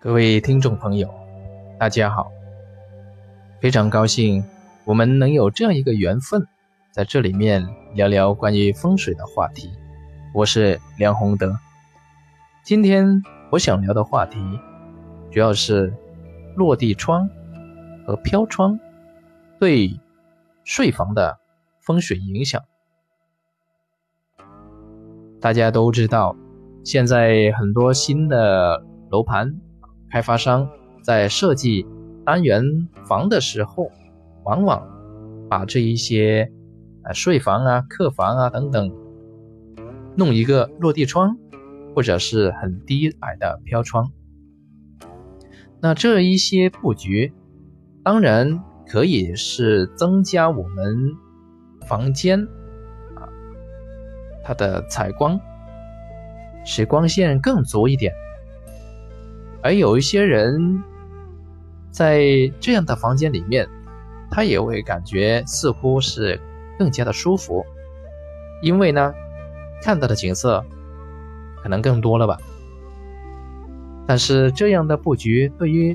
各位听众朋友，大家好！非常高兴我们能有这样一个缘分，在这里面聊聊关于风水的话题。我是梁宏德，今天我想聊的话题主要是落地窗和飘窗对睡房的风水影响。大家都知道，现在很多新的楼盘。开发商在设计单元房的时候，往往把这一些呃睡房啊、客房啊等等，弄一个落地窗，或者是很低矮的飘窗。那这一些布局，当然可以是增加我们房间啊它的采光，使光线更足一点。而有一些人在这样的房间里面，他也会感觉似乎是更加的舒服，因为呢，看到的景色可能更多了吧。但是这样的布局对于，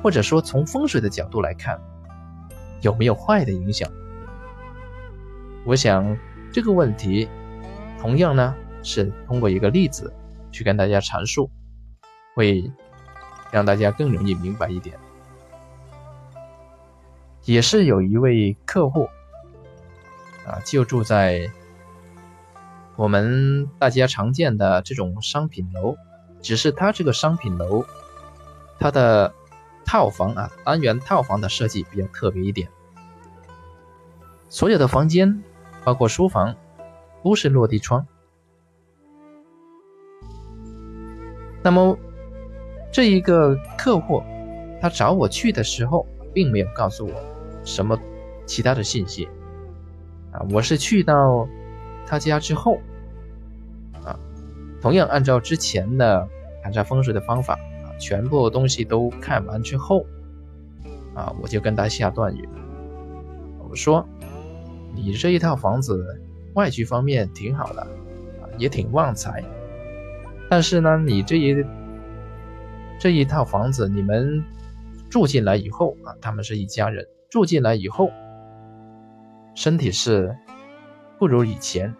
或者说从风水的角度来看，有没有坏的影响？我想这个问题，同样呢是通过一个例子去跟大家阐述。会让大家更容易明白一点。也是有一位客户啊，就住在我们大家常见的这种商品楼，只是他这个商品楼，它的套房啊，单元套房的设计比较特别一点，所有的房间，包括书房，都是落地窗。那么。这一个客户，他找我去的时候，并没有告诉我什么其他的信息啊。我是去到他家之后啊，同样按照之前的勘察风水的方法啊，全部东西都看完之后啊，我就跟他下断语，我说：“你这一套房子外局方面挺好的啊，也挺旺财，但是呢，你这一……”这一套房子，你们住进来以后啊，他们是一家人。住进来以后，身体是不如以前，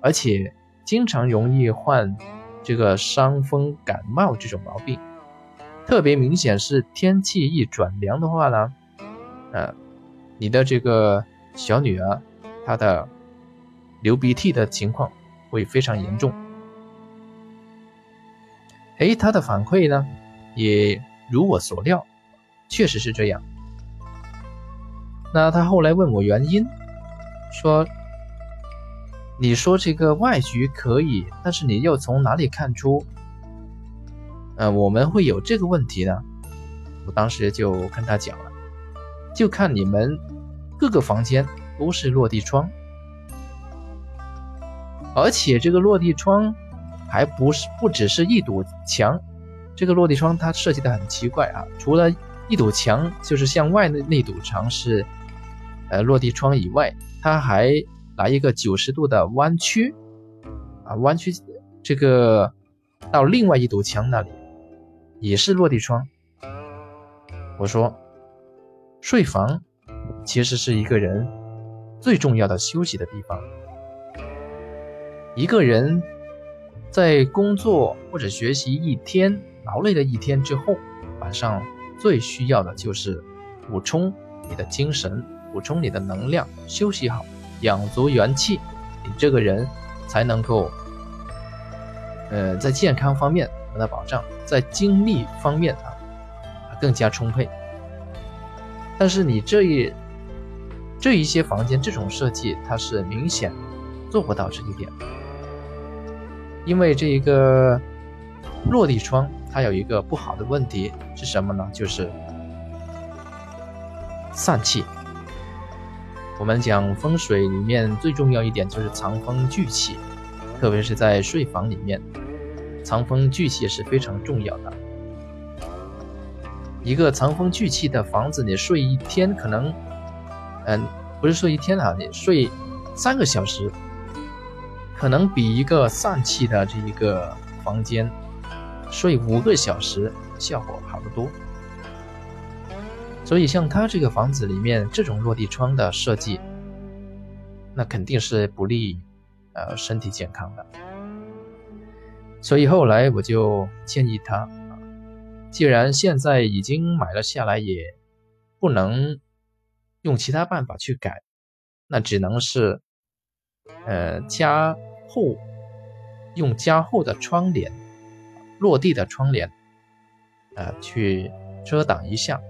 而且经常容易患这个伤风感冒这种毛病。特别明显是天气一转凉的话呢，呃，你的这个小女儿她的流鼻涕的情况会非常严重。哎，她的反馈呢？也如我所料，确实是这样。那他后来问我原因，说：“你说这个外局可以，但是你又从哪里看出，呃，我们会有这个问题呢？”我当时就跟他讲了，就看你们各个房间都是落地窗，而且这个落地窗还不是不只是一堵墙。这个落地窗它设计的很奇怪啊，除了一堵墙就是向外的那堵墙是，呃落地窗以外，它还来一个九十度的弯曲，啊弯曲这个到另外一堵墙那里，也是落地窗。我说，睡房其实是一个人最重要的休息的地方，一个人在工作或者学习一天。劳累了一天之后，晚上最需要的就是补充你的精神，补充你的能量，休息好，养足元气，你这个人才能够，呃，在健康方面得到保障，在精力方面啊更加充沛。但是你这一这一些房间这种设计，它是明显做不到这一点，因为这一个落地窗。它有一个不好的问题是什么呢？就是散气。我们讲风水里面最重要一点就是藏风聚气，特别是在睡房里面，藏风聚气是非常重要的。一个藏风聚气的房子，你睡一天可能，嗯，不是睡一天啊，你睡三个小时，可能比一个散气的这一个房间。睡五个小时效果好得多。所以像他这个房子里面这种落地窗的设计，那肯定是不利呃身体健康的。所以后来我就建议他，既然现在已经买了下来，也不能用其他办法去改，那只能是呃加厚。用加厚的窗帘，落地的窗帘，呃，去遮挡一下，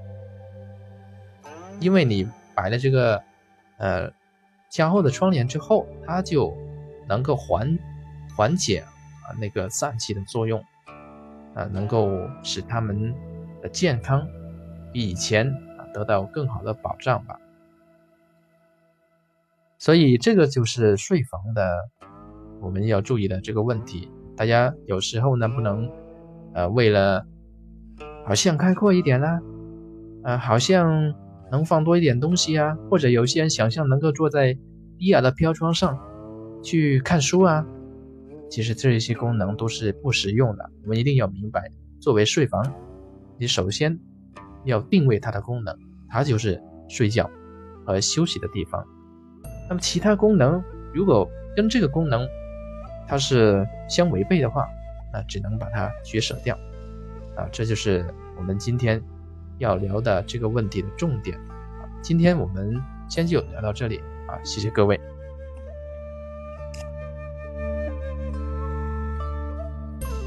因为你摆了这个呃加厚的窗帘之后，它就能够缓缓解啊那个疝气的作用，啊，能够使他们的健康比以前啊得到更好的保障吧。所以这个就是睡房的。我们要注意的这个问题，大家有时候呢不能，呃，为了好像开阔一点啦，呃，好像能放多一点东西啊，或者有些人想象能够坐在低矮的飘窗上去看书啊，其实这一些功能都是不实用的。我们一定要明白，作为睡房，你首先要定位它的功能，它就是睡觉和休息的地方。那么其他功能如果跟这个功能，它是相违背的话，那只能把它取舍掉，啊，这就是我们今天要聊的这个问题的重点。今天我们先就聊到这里啊，谢谢各位。